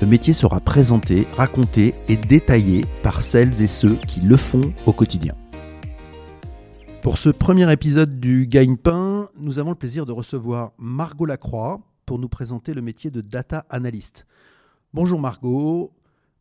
le métier sera présenté, raconté et détaillé par celles et ceux qui le font au quotidien. Pour ce premier épisode du Gagne-Pain, nous avons le plaisir de recevoir Margot Lacroix pour nous présenter le métier de data analyst. Bonjour Margot,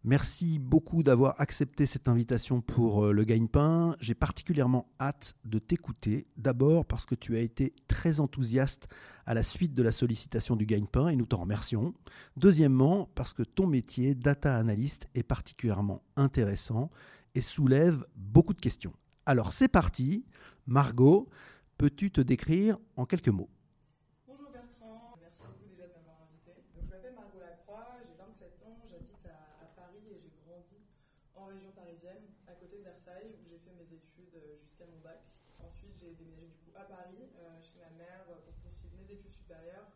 merci beaucoup d'avoir accepté cette invitation pour euh, le Gagne-Pain. J'ai particulièrement hâte de t'écouter, d'abord parce que tu as été très enthousiaste à la suite de la sollicitation du gagne-pain et nous t'en remercions. Deuxièmement, parce que ton métier, data analyst, est particulièrement intéressant et soulève beaucoup de questions. Alors c'est parti. Margot, peux-tu te décrire en quelques mots Bonjour Bertrand, merci beaucoup déjà de m'avoir invité. Donc, je m'appelle Margot Lacroix, j'ai 27 ans, j'habite à, à Paris et j'ai grandi en région parisienne, à côté de Versailles, où j'ai fait mes études euh, jusqu'à mon bac. Ensuite, j'ai déménagé du coup à Paris, euh, chez ma mère, euh, pour poursuivre mes études supérieures.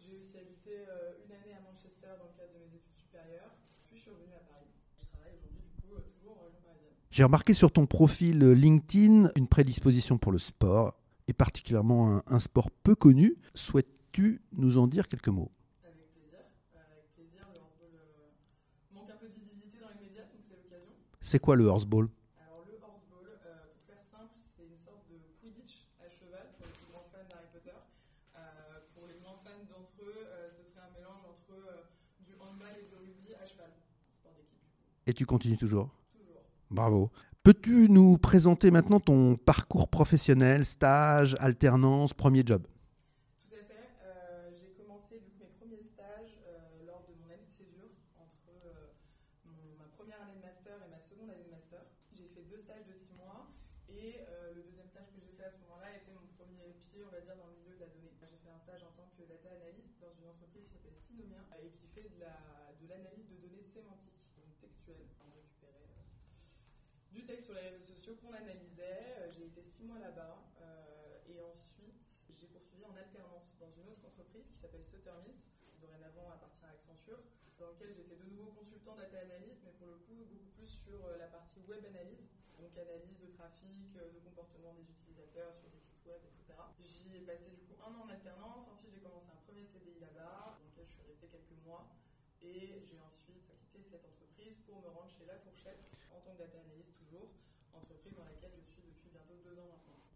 J'ai aussi habité euh, une année à Manchester dans le cadre de mes études supérieures. Puis je suis revenue à Paris. Je travaille aujourd'hui du coup euh, toujours en région parisienne. J'ai remarqué sur ton profil LinkedIn une prédisposition pour le sport, et particulièrement un, un sport peu connu. Souhaites-tu nous en dire quelques mots? Avec plaisir. Euh, avec plaisir, le handball euh, manque un peu de visibilité dans les médias, donc c'est l'occasion. C'est quoi le horseball Alors le horseball, euh, pour faire simple, c'est une sorte de Quidditch à cheval pour les plus grands fans d'Harry Potter. Euh, pour les moins fans d'entre eux, euh, ce serait un mélange entre euh, du handball et du rugby à cheval. Sport d'équipe du coup. Et tu continues toujours. Bravo. Peux-tu nous présenter maintenant ton parcours professionnel, stage, alternance, premier job Tout à fait. Euh, j'ai commencé du coup, mes premiers stages euh, lors de mon année de césure entre euh, mon- ma première année de master et ma seconde année de master. J'ai fait deux stages de six mois et euh, le deuxième stage que j'ai fait à ce moment-là était mon premier pied, on va dire, dans le milieu de la donnée. J'ai fait un stage en tant que data analyst dans une entreprise qui s'appelle Synomia et qui fait de la- de l'analyse de données sémantiques, donc textuelles. On récupérait euh, du texte sur les réseaux sociaux qu'on analysait. Euh, J'ai été six mois là-bas euh, et ensuite j'ai poursuivi en alternance dans une autre entreprise qui s'appelle Sutter Mills, qui dorénavant appartient à Accenture, dans lequel j'étais de nouveau consultant data analyst, mais pour le coup beaucoup plus sur euh, la partie web analyse, donc analyse de trafic, euh, de comportement des utilisateurs sur des sites web, etc. J'y ai passé du coup un an en alternance, ensuite j'ai commencé un premier CDI là-bas, dans lequel je suis restée quelques mois, et j'ai ensuite quitté cette entreprise pour me rendre chez La Fourchette en tant que data analyst toujours, entreprise dans laquelle je suis depuis bientôt deux ans maintenant.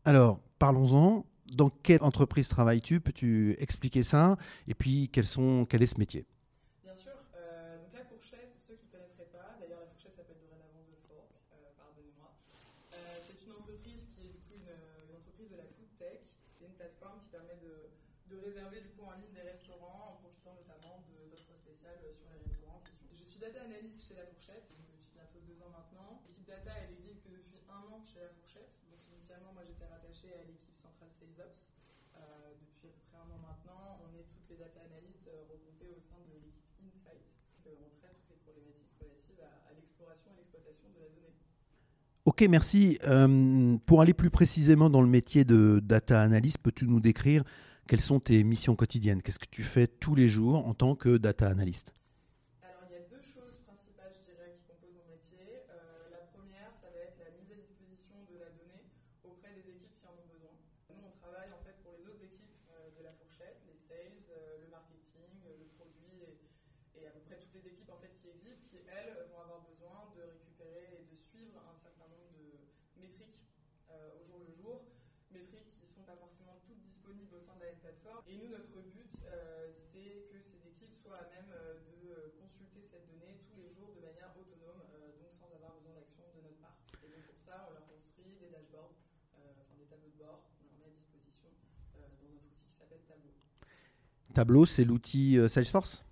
Alors, parlons-en. Dans quelle entreprise travailles-tu? Peux-tu expliquer ça? Et puis, quel est ce métier? Bien sûr, euh, La Fourchette, pour ceux qui ne connaîtraient pas, d'ailleurs La Fourchette s'appelle dorénavant The Fork, euh, pardonnez-moi. Euh, c'est une entreprise qui est une, entreprise de la food tech. C'est une plateforme qui permet de, de réserver du coup en ligne des restaurants en profitant notamment de- d'offres spéciales sur les restaurants. Je suis data analyst chez La Fourchette, donc depuis bientôt deux ans maintenant. L'équipe data, elle existe depuis un an chez La Fourchette. Initialement, moi j'étais rattachée à l'équipe centrale Sales Ops. Euh, depuis à peu près un an maintenant, on est toutes les data analystes euh, regroupées au sein de l'équipe Insight. Donc, euh, on traite toutes les problématiques relatives à, à l'exploration et l'exploitation de la donnée. Ok, merci. Euh, pour aller plus précisément dans le métier de data analyst, peux-tu nous décrire quelles sont tes missions quotidiennes? Qu'est-ce que tu fais tous les jours en tant que data analyst Alors, il y a deux choses principales, je dirais, qui composent mon métier. Euh, la première, ça va être la mise à disposition de la donnée auprès des équipes qui en ont besoin. Nous, on travaille en fait pour les autres équipes euh, de la fourchette, les sales, euh, le marketing, euh, le produit et, et à peu près toutes les équipes en fait qui existent, qui elles vont avoir besoin de récupérer et de suivre un certain nombre métriques euh, au jour le jour, métriques qui ne sont pas forcément toutes disponibles au sein de la plateforme. Et nous, notre but, euh, c'est que ces équipes soient à même euh, de consulter cette donnée tous les jours de manière autonome, donc sans avoir besoin d'action de notre part. Et donc pour ça, on leur construit des dashboards, enfin des tableaux de bord qu'on leur met à disposition dans notre outil qui s'appelle Tableau. Tableau, c'est l'outil Salesforce?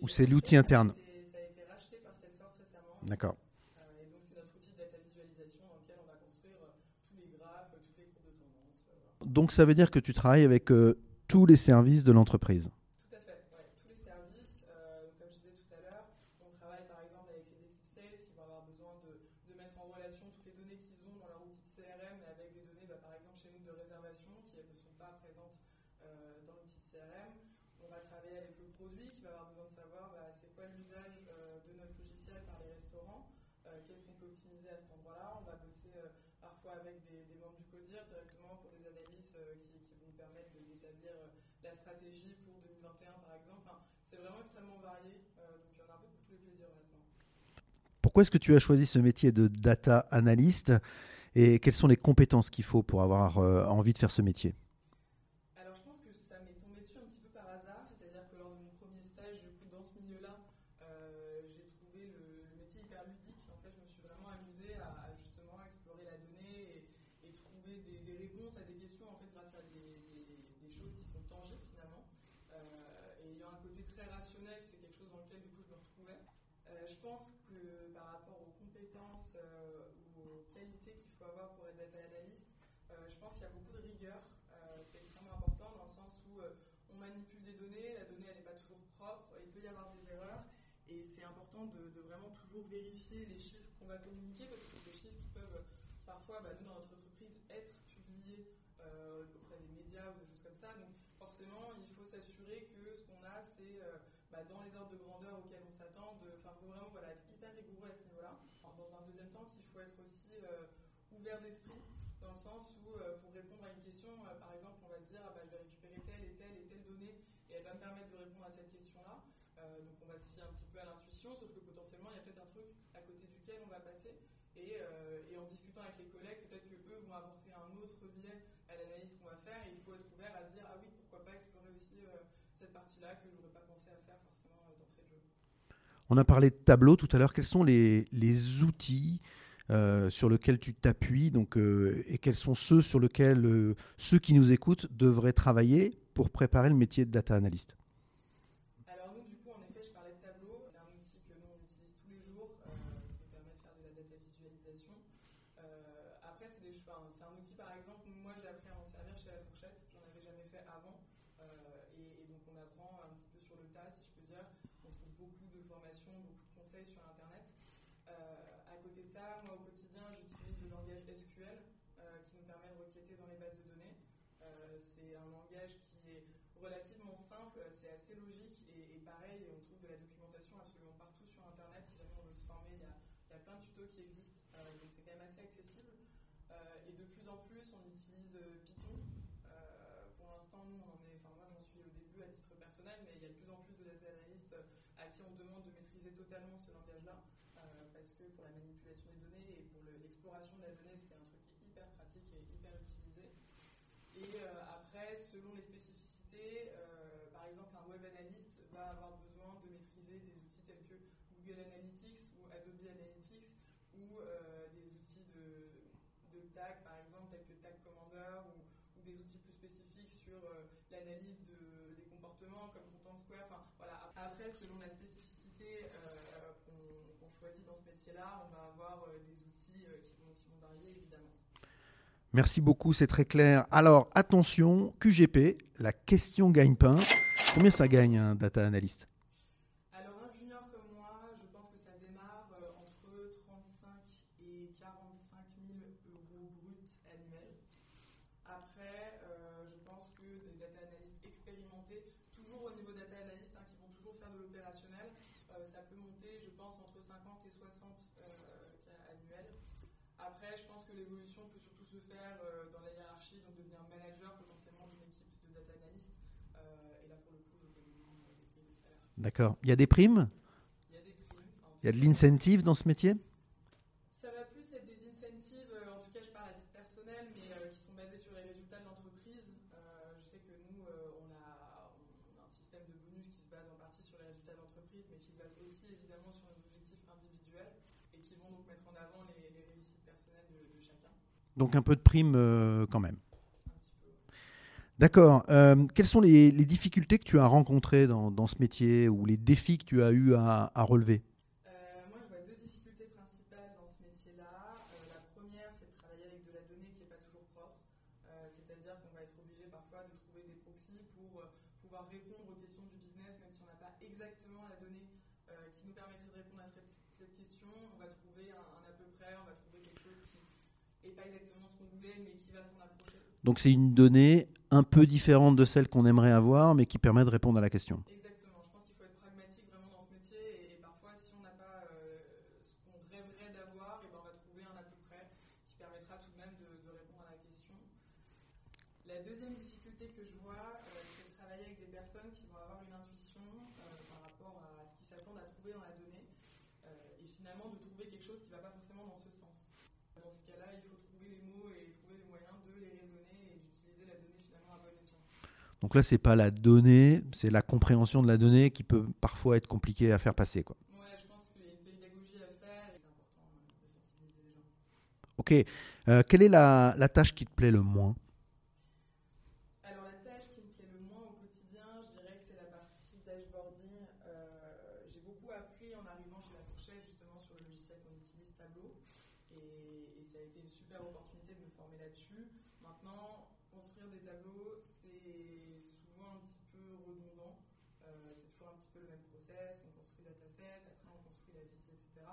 Ou c'est l'outil interne? Ça a été racheté par Salesforce récemment. D'accord. Euh, et donc c'est notre outil de data visualisation dans lequel on va construire euh, tous les graphes, toutes les courbes de tendance. euh, voilà. Donc, ça veut dire que tu travailles avec euh, tous les services de l'entreprise. Tout à fait, tous les services, euh, comme je disais tout à l'heure, on travaille par exemple avec les équipes sales qui vont avoir besoin de, mettre en relation toutes les données qu'ils ont dans leur outil de CRM avec des données, bah, par exemple chez nous, de réservation qui ne sont pas présentes dans l'outil de CRM. On va travailler avec le produit qui va avoir besoin de savoir bah, c'est quoi l'usage de notre logiciel par les restaurants, qu'est-ce qu'on peut optimiser à cet endroit-là. On va bosser parfois avec des, membres du CODIR directement pour des analyses qui, qui, vont nous permettre d'établir la stratégie pour 2021 par exemple. c'est vraiment extrêmement varié, donc il y en a un peu pour tous les plaisirs maintenant. Pourquoi est-ce que tu as choisi ce métier de data analyst et quelles sont les compétences qu'il faut pour avoir euh, envie de faire ce métier? Alors je pense que ça m'est tombé dessus un petit peu par hasard, c'est-à-dire que lors de mon premier stage dans ce milieu-là, euh, j'ai trouvé le, métier hyper ludique. En fait, je me suis vraiment amusée à, grâce à des, choses qui sont tangibles finalement. Euh, et ayant un côté très rationnel, c'est quelque chose dans lequel du coup je me retrouvais. je pense que par rapport aux compétences ou aux qualités qu'il faut avoir pour être data analyst, je pense qu'il y a beaucoup de rigueur. c'est extrêmement important dans le sens où on manipule des données, la donnée n'est pas toujours propre, il peut y avoir des erreurs. Et c'est important de, vraiment toujours vérifier les chiffres qu'on va communiquer parce que c'est des chiffres qui peuvent parfois, bah, nous dans notre entreprise, être publiés auprès des médias ou des choses comme Donc forcément, il faut s'assurer que ce qu'on a, c'est bah, dans les ordres de grandeur auxquels on s'attend. Enfin, faut vraiment voilà, être hyper rigoureux à ce niveau-là. Dans un deuxième temps, qu'il faut être aussi ouvert d'esprit dans le sens où pour répondre à une question, par exemple, on va se dire ah, bah, je vais récupérer telle et telle et telle donnée et elle va me permettre de répondre à cette question-là. donc on va se fier un petit peu à l'intuition, sauf que potentiellement il y a peut-être un truc à côté duquel on va passer. Et, et en discutant avec les collègues, peut-être que eux vont apporter un autre biais à l'analyse qu'on va faire et il faut être ouvert à se dire ah oui, pourquoi pas explorer aussi On a parlé de tableau tout à l'heure. Quels sont les, les outils euh, sur lesquels tu t'appuies donc, euh, et quels sont ceux sur lesquels euh, ceux qui nous écoutent devraient travailler pour préparer le métier de data analyst Alors nous, du coup, en effet, je parlais de tableau. C'est un outil que nous, on utilise tous les jours qui nous permet de faire de la data visualisation. après, c'est un outil, par exemple, moi, j'ai appris à m'en servir chez La Fourchette. J'en avais jamais fait avant. Et, et, donc, on apprend un petit peu sur le tas, si je peux dire. On trouve beaucoup de formations, beaucoup de conseils sur Internet. à côté de ça, moi, au quotidien, j'utilise le langage SQL qui nous permet de requêter dans les bases de données. c'est un langage qui est relativement simple, c'est assez logique et, pareil, on trouve de la documentation absolument partout sur Internet. Si jamais on veut se former, il y a, il y a plein de tutos qui existent, donc c'est quand même assez accessible. et de plus en plus, on utilise Python. pour l'instant, nous, on est, enfin moi, j'en suis au début à titre personnel, mais il y a de plus en plus de data analystes à qui on demande de maîtriser totalement ce langage-là parce que pour la manipulation des données et pour l'exploration de la donnée, c'est un truc qui est hyper pratique et hyper utilisé. Et après, selon les spécificités, par exemple, un web analyst va avoir besoin de maîtriser des outils tels que Google Analytics ou Adobe Analytics ou des outils de, de tag, par exemple, tels que Tag Commander ou, ou des outils plus spécifiques sur l'analyse de, des comportements comme Content Square. Enfin, voilà. Après, selon la spécificité qu'on qu choisit dans ce métier-là, on va avoir des outils qui vont, varier évidemment. Merci beaucoup, c'est très clair. Alors, attention, QGP, la question gagne-pain. Combien ça gagne un data analyst Alors, un junior comme moi, je pense que ça démarre entre 35 et 45 000 euros bruts annuels. Après, euh, je pense que des data analystes expérimentés, toujours au niveau data analyst, hein, qui vont toujours faire de l'opérationnel, euh, ça peut monter, je pense, entre 50 et 60 euh, annuels. Après, je pense que l'évolution peut surtout se faire dans la hiérarchie, donc devenir manager potentiellement d'une équipe de data analyst. et là, pour le coup, donc, évidemment, des prix de salaire. D'accord. Il y a des primes? Il y a des primes. Il y a de l'incentive dans ce métier? Ça va plus être des incentives, en tout cas, je parle à titre personnel, mais qui sont basés sur les résultats de l'entreprise. je sais que nous, on a, on, a, un système de bonus qui se base en partie sur les résultats de l'entreprise, mais qui se base aussi évidemment sur nos objectifs individuels et qui vont donc mettre en avant les, les réussites personnelles de, de, chacun. Donc un peu de prime euh, quand même. D'accord. Euh, quelles sont les, les, difficultés que tu as rencontrées dans, dans, ce métier ou les défis que tu as eu à, à relever? Euh, Moi, je vois deux difficultés principales dans ce métier-là. la première, c'est de travailler avec de la donnée qui n'est pas toujours propre. C'est-à-dire qu'on va être obligé parfois de trouver des proxys pour pouvoir répondre aux questions du business, même si on n'a pas exactement la donnée qui nous permettrait de répondre à cette, cette question, on va trouver un, un à peu près, on va trouver quelque chose qui n'est pas exactement ce qu'on voulait, mais qui va s'en approcher. Donc c'est une donnée un peu différente de celle qu'on aimerait avoir, mais qui permet de répondre à la question. Exactement. Je pense qu'il faut être pragmatique vraiment dans ce métier et, et parfois, si on n'a pas euh, ce qu'on rêverait d'avoir, et ben on va trouver un à peu près qui permettra tout de même de, de répondre à la question. La deuxième difficulté que je vois, euh, c'est de travailler avec des personnes qui vont avoir une intuition euh, par rapport à ce qu'ils s'attendent à trouver dans la donnée euh, et finalement de trouver quelque chose qui ne va pas forcément dans ce sens. Dans ce cas-là, il faut trouver les mots et trouver les moyens de les raisonner et d'utiliser la donnée finalement à bon escient. Donc là, c'est pas la donnée, c'est la compréhension de la donnée qui peut parfois être compliquée à faire passer. Quoi. Ouais, je pense qu'il y a une pédagogie à faire et c'est important de sensibiliser les gens. Ok. Euh, quelle est la, la tâche qui te plaît le moins Alors la tâche qui me plaît le moins au quotidien, je dirais que c'est la partie dashboarding. Euh, j'ai beaucoup appris en arrivant chez la fourchette justement sur le logiciel qu'on utilise Tableau et, et ça a été une super opportunité de me former là-dessus. Maintenant, construire des tableaux, c'est souvent un petit peu redondant. Euh, c'est toujours un petit peu le même process, on construit dataset, après on construit la liste, etc.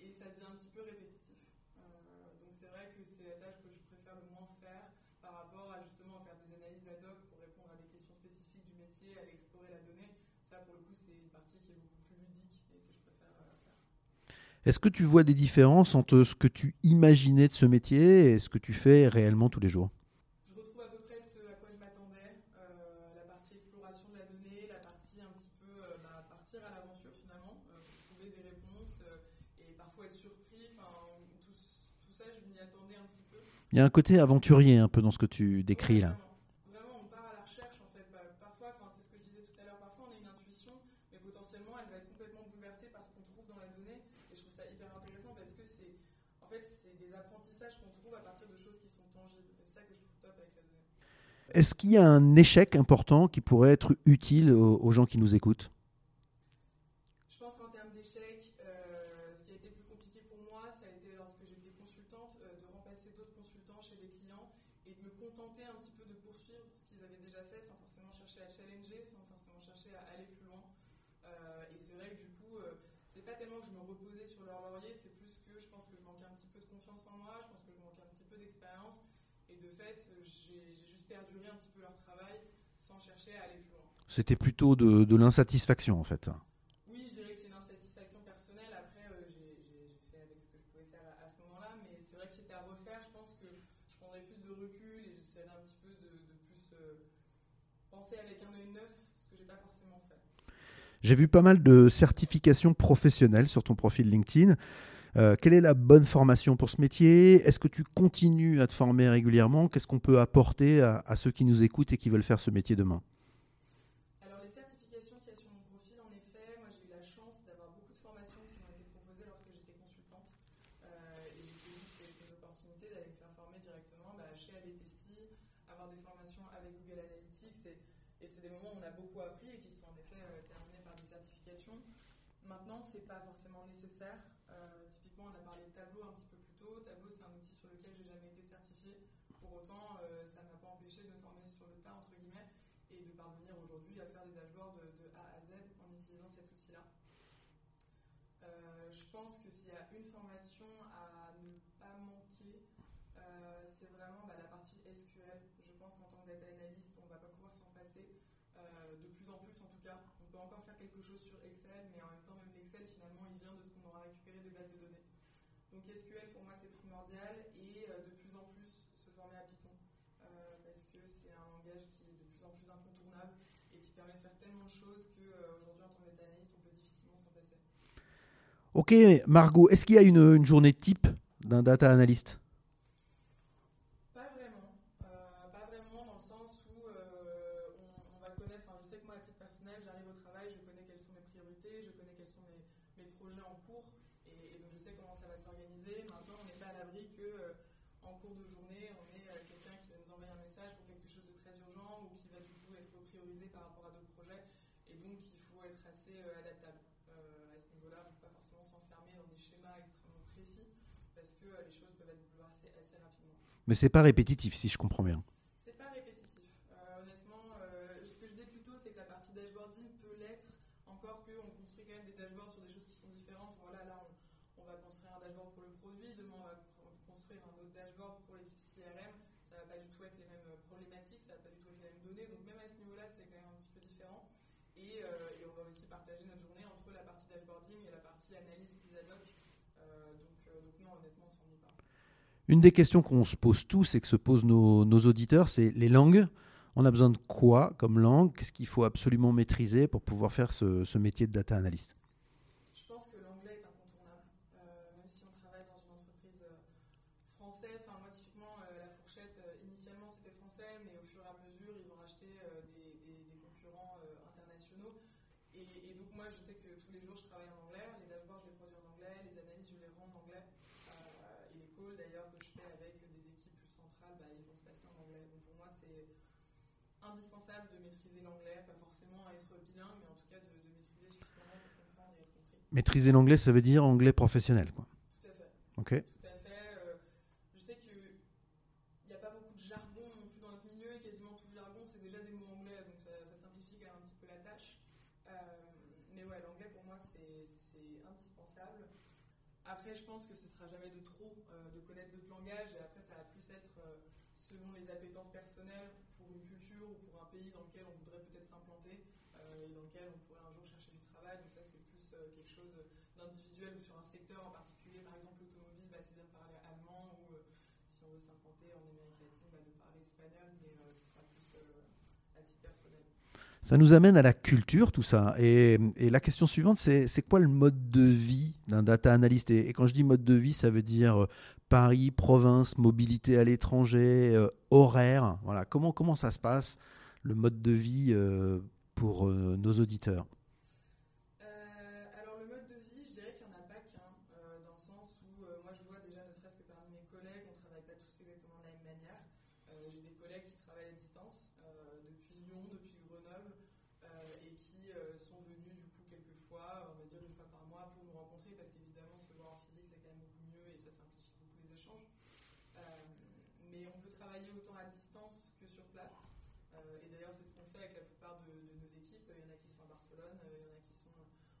Et ça devient un petit peu répétitif. Euh, donc c'est vrai que c'est la tâche que je préfère le moins faire par rapport à justement faire des analyses ad hoc pour répondre à des questions spécifiques du métier, aller explorer la donnée. Ça, pour le coup, c'est une partie qui est beaucoup plus ludique et que je préfère euh, faire. Est-ce que tu vois des différences entre ce que tu imaginais de ce métier et ce que tu fais réellement tous les jours? Je retrouve à peu près ce à quoi je m'attendais, euh, la partie exploration de la donnée, la partie un petit peu euh, bah, partir à l'aventure finalement, euh, trouver des réponses euh, et parfois être surpris. Tout, tout ça, je m'y attendais un petit peu. Il y a un côté aventurier un peu dans ce que tu décris là. Vraiment, Vraiment, on part à la recherche en fait. Bah, parfois, enfin, c'est ce que je disais tout à l'heure, parfois on a une intuition, mais potentiellement elle va être complètement bouleversée par ce qu'on trouve dans la donnée. Et je trouve ça hyper intéressant parce que c'est en fait, c'est des apprentissages qu'on trouve à partir Est-ce qu'il y a un échec important qui pourrait être utile aux gens qui nous écoutent Je pense qu'en termes d'échec, euh, ce qui a été plus compliqué pour moi, ça a été lorsque j'étais consultante, euh, de remplacer d'autres consultants chez des clients et de me contenter un petit peu de poursuivre ce qu'ils avaient déjà fait sans forcément chercher à challenger, sans forcément chercher à aller plus loin. Euh, et c'est vrai que du coup, euh, c'est pas tellement que je me reposais sur leur laurier, c'est plus que je pense que je manquais un petit peu de confiance en moi, je pense que je manquais un petit peu d'expérience et de fait, euh, j'ai j'ai juste perduré un petit peu leur travail sans chercher à aller plus loin. C'était plutôt de, de l'insatisfaction en fait. Oui, je dirais que c'est une insatisfaction personnelle. Après, euh, j'ai fait avec ce que je pouvais faire à, à ce moment-là, mais c'est vrai que c'était à refaire, je pense que je prendrais plus de recul et j'essaierais un petit peu de, de plus euh, penser avec un œil neuf, ce que j'ai pas forcément fait. J'ai vu pas mal de certifications professionnelles sur ton profil LinkedIn. Euh, quelle est la bonne formation pour ce métier? Est-ce que tu continues à te former régulièrement? Qu'est-ce qu'on peut apporter à, à ceux qui nous écoutent et qui veulent faire ce métier demain Alors, les certifications qu'il y a sur mon profil, en effet, moi j'ai eu la chance d'avoir beaucoup de formations qui m'ont été proposées lorsque j'étais consultante. Euh, et j'ai dit que c'était une opportunité d'aller me faire former directement bah, chez ADTesti, avoir des formations avec Google Analytics. Et, et c'est des moments où on a beaucoup appris et qui sont en effet euh, terminés par des certifications. Maintenant, c'est pas Euh, typiquement, on a parlé de Tableau un petit peu plus tôt. Tableau, c'est un outil sur lequel j'ai jamais été certifié. Pour autant, euh, ça m'a pas empêché de me former sur le tas, entre guillemets et de parvenir aujourd'hui à faire des dashboards de, A à Z en utilisant cet outil-là. Euh, je pense que s'il y a une formation à ne pas manquer, c'est vraiment bah, la partie SQL. Je pense qu'en tant que data analyst, on ne va pas pouvoir s'en passer. De plus en plus, en tout cas, on peut encore faire quelque chose sur Excel, mais en même temps, même l'Excel, finalement, il vient de ce qu'on aura récupéré des bases de données. Donc SQL, pour moi, c'est primordial et euh, de plus en plus se former à Python euh, parce que c'est un langage qui est de plus en plus incontournable et qui permet de faire tellement de choses qu'aujourd'hui, en tant analyst, on peut difficilement s'en passer. Ok, Margot, est-ce qu'il y a une journée type d'un data analyst Pas vraiment. Euh, pas vraiment dans le sens où euh, on, on va connaître, enfin je sais que moi à titre personnel, j'arrive au travail, je connais quelles sont mes priorités, je connais quels sont mes, mes projets en cours et, et donc je sais comment ça va s'organiser. Maintenant, on n'est pas à l'abri que euh, en cours de journée, on ait euh, quelqu'un qui va nous envoyer un message pour quelque chose de très urgent ou qui va du coup être priorisé par rapport à d'autres projets et donc il faut être assez euh, adaptable. Euh, à ce niveau-là, on ne peut pas forcément s'enfermer dans des schémas extrêmement précis parce que euh, les choses peuvent être bouleversées assez rapidement. Mais c'est pas répétitif, si je comprends bien. C'est pas répétitif. Euh, honnêtement, euh, ce que je disais plus tôt, c'est que la partie dashboarding peut l'être, encore qu'on construit quand même des dashboards sur des choses qui sont différentes. Voilà, là, on, dashboard pour le produit, demain on va construire un autre dashboard pour l'équipe CRM, ça va pas du tout être les mêmes problématiques, ça va pas du tout être les mêmes données, donc même à ce niveau-là c'est quand même un petit peu différent. Euh, et, on va aussi partager notre journée entre la partie dashboarding et la partie analyse plus ad hoc. Euh, donc, euh, donc non, honnêtement, on s'ennuie pas. Une des questions qu'on se pose tous et que se posent nos, auditeurs, c'est les langues. On a besoin de quoi comme langue? Qu'est-ce qu'il faut absolument maîtriser pour pouvoir faire ce, métier de data analyst? Je pense que l'anglais est incontournable. Euh, même si on travaille dans une entreprise euh, française, enfin moi typiquement euh, la fourchette, initialement c'était français, mais au fur et à mesure ils ont racheté des, concurrents internationaux. Et, donc moi je sais que tous les jours je travaille en anglais, les dashboards je les produis en anglais, les analyses je les rends en anglais. Calls d'ailleurs que je fais avec des équipes plus centrales, bah, ils vont se passer en anglais. Donc pour moi c'est indispensable de maîtriser l'anglais, pas forcément être bilingue, mais en tout cas de, de maîtriser suffisamment pour comprendre et être compris. Maîtriser l'anglais, ça veut dire anglais professionnel, quoi. Tout à fait. Ok. Tout à fait. Euh, je sais qu'il n'y a pas beaucoup de jargon non plus dans notre milieu, et quasiment tout le jargon, c'est déjà des mots anglais, donc ça, ça, simplifie quand même un petit peu la tâche. Euh, mais ouais, l'anglais pour moi, c'est indispensable. Après, je pense que ce sera jamais de trop euh, de connaître d'autres langages, et après, ça va plus être euh, selon les appétences personnelles pour une culture ou pour un pays dans lequel on voudrait peut-être s'implanter euh, et dans lequel on pourrait un jour chercher du travail. Donc ça, c'est plus euh, quelque chose d'individuel ou sur un secteur en particulier. Par exemple, l'automobile, bah, c'est bien de parler allemand ou euh, si on veut s'implanter en Amérique latine, bah, de parler espagnol, mais ce sera plus à titre personnel. Ça nous amène à la culture, tout ça. Et, la question suivante, c'est quoi le mode de vie d'un data analyst? Et, quand je dis mode de vie, ça veut dire Paris, province, mobilité à l'étranger, euh, horaire. Voilà. Comment, comment ça se passe, le mode de vie euh, pour euh, nos auditeurs? Alors, le mode de vie, je dirais qu'il n'y en a pas qu'un, dans le sens où moi je vois déjà, ne serait-ce que parmi mes collègues, on ne travaille pas tous exactement de la même manière. J'ai des collègues qui travaillent à distance depuis Lyon, depuis Grenoble, et qui sont venus du coup quelques fois, on va dire une fois par mois, pour nous rencontrer, parce qu'évidemment, se voir en physique, c'est quand même beaucoup mieux et ça simplifie beaucoup les échanges. Euh, mais on peut travailler autant à distance que sur place. Euh, et d'ailleurs, c'est ce qu'on fait avec la plupart de, nos équipes. Il y en a qui sont à Barcelone, il y en a qui sont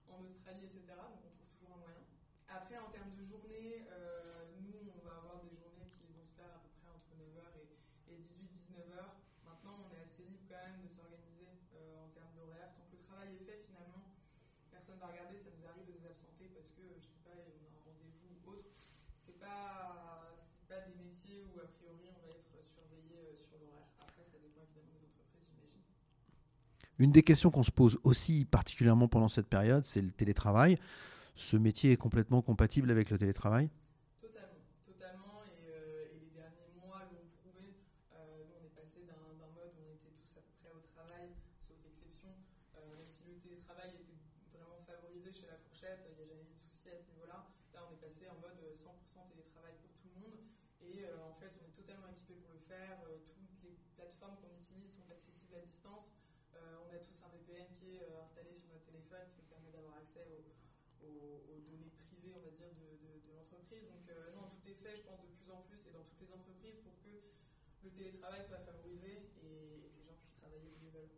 en Australie, etc. Donc on trouve toujours un moyen. Après, en termes de journée, euh, nous, on va avoir des journées qui vont se faire à peu près entre 9h et, et 18-19h. Maintenant, on est assez libre quand même de s'organiser en termes d'horaire. Tant que le travail est fait, finalement, personne ne va regarder. Ça nous arrive de nous Une des questions qu'on se pose aussi particulièrement pendant cette période, c'est le télétravail. Ce métier est complètement compatible avec le télétravail? Privées, on va dire, de, de, de l'entreprise. Donc non, tout est fait, je pense, de plus en plus et dans toutes les entreprises pour que le télétravail soit favorisé et que les gens puissent travailler où ils veulent.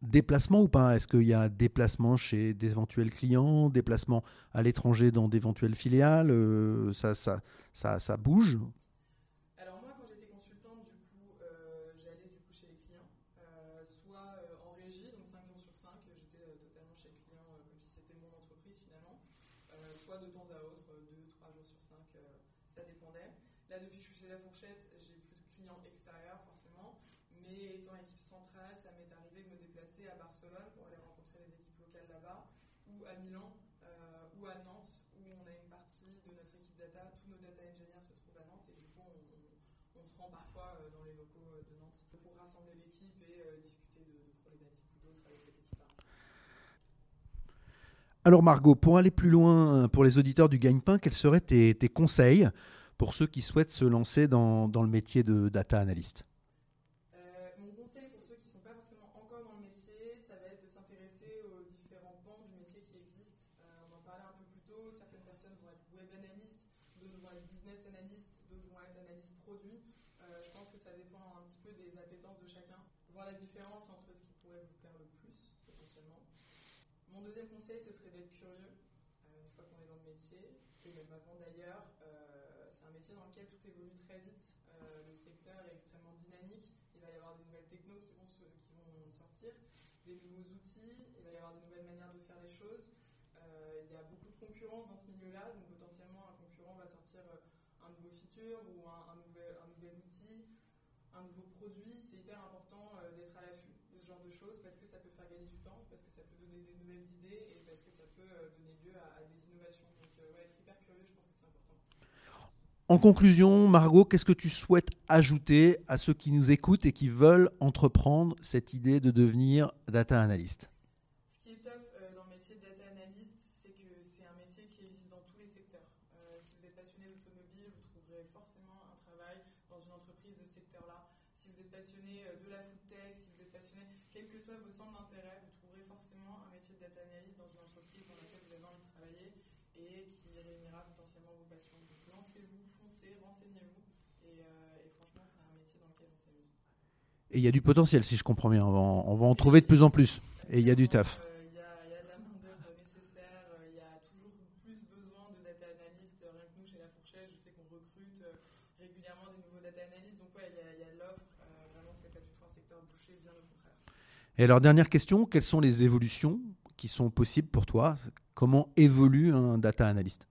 Déplacement ou pas? Est-ce qu'il y a déplacement chez d'éventuels clients, déplacement à l'étranger dans d'éventuelles filiales? Euh, ça, ça, ça, ça, bouge Alors moi, quand j'étais consultante, du coup, euh, j'allais du coup chez les clients, euh, soit en régie, donc 5 jours sur 5, j'étais totalement chez le client comme si c'était mon entreprise finalement, soit de temps à autre, 2-3 jours sur 5, ça dépendait. Là, depuis que je suis chez La Fourchette, j'ai plus de clients extérieurs forcément, mais étant équipe centrale, ça m'est arrivé de me déplacer à Barcelone pour aller rencontrer les équipes locales là-bas, ou à Milan, euh, ou à Nantes, où on a une partie de notre équipe data, tous nos data engineers se trouvent à Nantes, et du coup on, se rend parfois euh, dans les locaux de Nantes pour rassembler l'équipe et euh, discuter de, de, problématiques ou d'autres avec cette équipe-là. Alors Margot, pour aller plus loin pour les auditeurs du Gagne-Pain, quels seraient tes, tes, conseils pour ceux qui souhaitent se lancer dans, dans le métier de data analyst voir la différence entre ce qui pourrait vous plaire le plus, Mon deuxième conseil, ce serait d'être curieux. Euh, une fois qu'on est dans le métier, et même avant d'ailleurs. c'est un métier dans lequel tout évolue très vite. le secteur est extrêmement dynamique. Il va y avoir des nouvelles technos qui vont, sortir, des nouveaux outils, il va y avoir des nouvelles manières de faire les choses. il y a beaucoup de concurrence dans ce milieu-là, donc potentiellement un concurrent va sortir un nouveau feature ou un nouvel outil, un nouveau produit. C'est hyper important d'être à l'affût de ce genre de choses parce que ça peut faire gagner du temps, parce que ça peut En conclusion, Margot, qu'est-ce que tu souhaites ajouter à ceux qui nous écoutent et qui veulent entreprendre cette idée de devenir data analyst Ce qui est top euh, dans le métier de data analyst, c'est que c'est un métier qui existe dans tous les secteurs. Euh, si vous êtes passionné d'automobile, vous trouverez forcément un travail dans une entreprise de ce secteur-là. Si vous êtes passionné euh, de la food tech, si vous êtes passionné, quels que soient vos centres d'intérêt, vous trouverez forcément un métier de data analyst dans une entreprise dans laquelle vous avez envie de travailler et qui réunira potentiellement vos passions. Donc lancez-vous, renseignez-vous. Et, euh, et, franchement, c'est un métier dans lequel on s'amuse. Et il y a du potentiel, si je comprends bien. On va en, on va en trouver de plus en plus. Et il y a du taf. Euh, il y, a, de la nécessaire. Euh, il y a toujours plus besoin de data analystes. Rien que nous, chez La Fourchette, je sais qu'on recrute régulièrement des nouveaux data analystes. Donc, il y a, de l'offre. vraiment, secteur bouché, bien au contraire. Et alors, dernière question quelles sont les évolutions qui sont possibles pour toi? Comment évolue un data analyst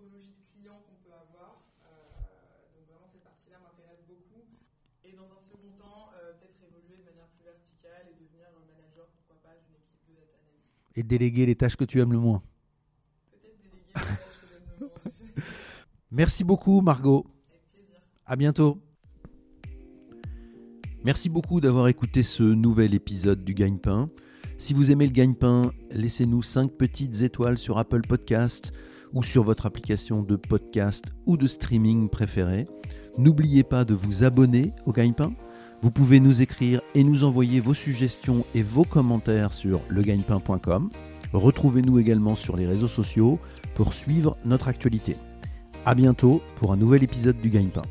typologies de clients qu'on peut avoir. Euh, donc vraiment cette partie-là m'intéresse beaucoup. Et dans un second temps, euh, peut-être évoluer de manière plus verticale et devenir manager, pourquoi pas, d'une équipe de data analyst. Et déléguer les tâches que tu aimes le moins. Le. Merci beaucoup Margot. À bientôt. Merci beaucoup d'avoir écouté ce nouvel épisode du Gagne-Pain. Si vous aimez le gagne-pain, laissez-nous 5 petites étoiles sur Apple Podcast ou sur votre application de podcast ou de streaming préférée. N'oubliez pas de vous abonner au gagne-pain. Vous pouvez nous écrire et nous envoyer vos suggestions et vos commentaires sur legagnepain.com. Retrouvez-nous également sur les réseaux sociaux pour suivre notre actualité. A bientôt pour un nouvel épisode du Gagne-Pain.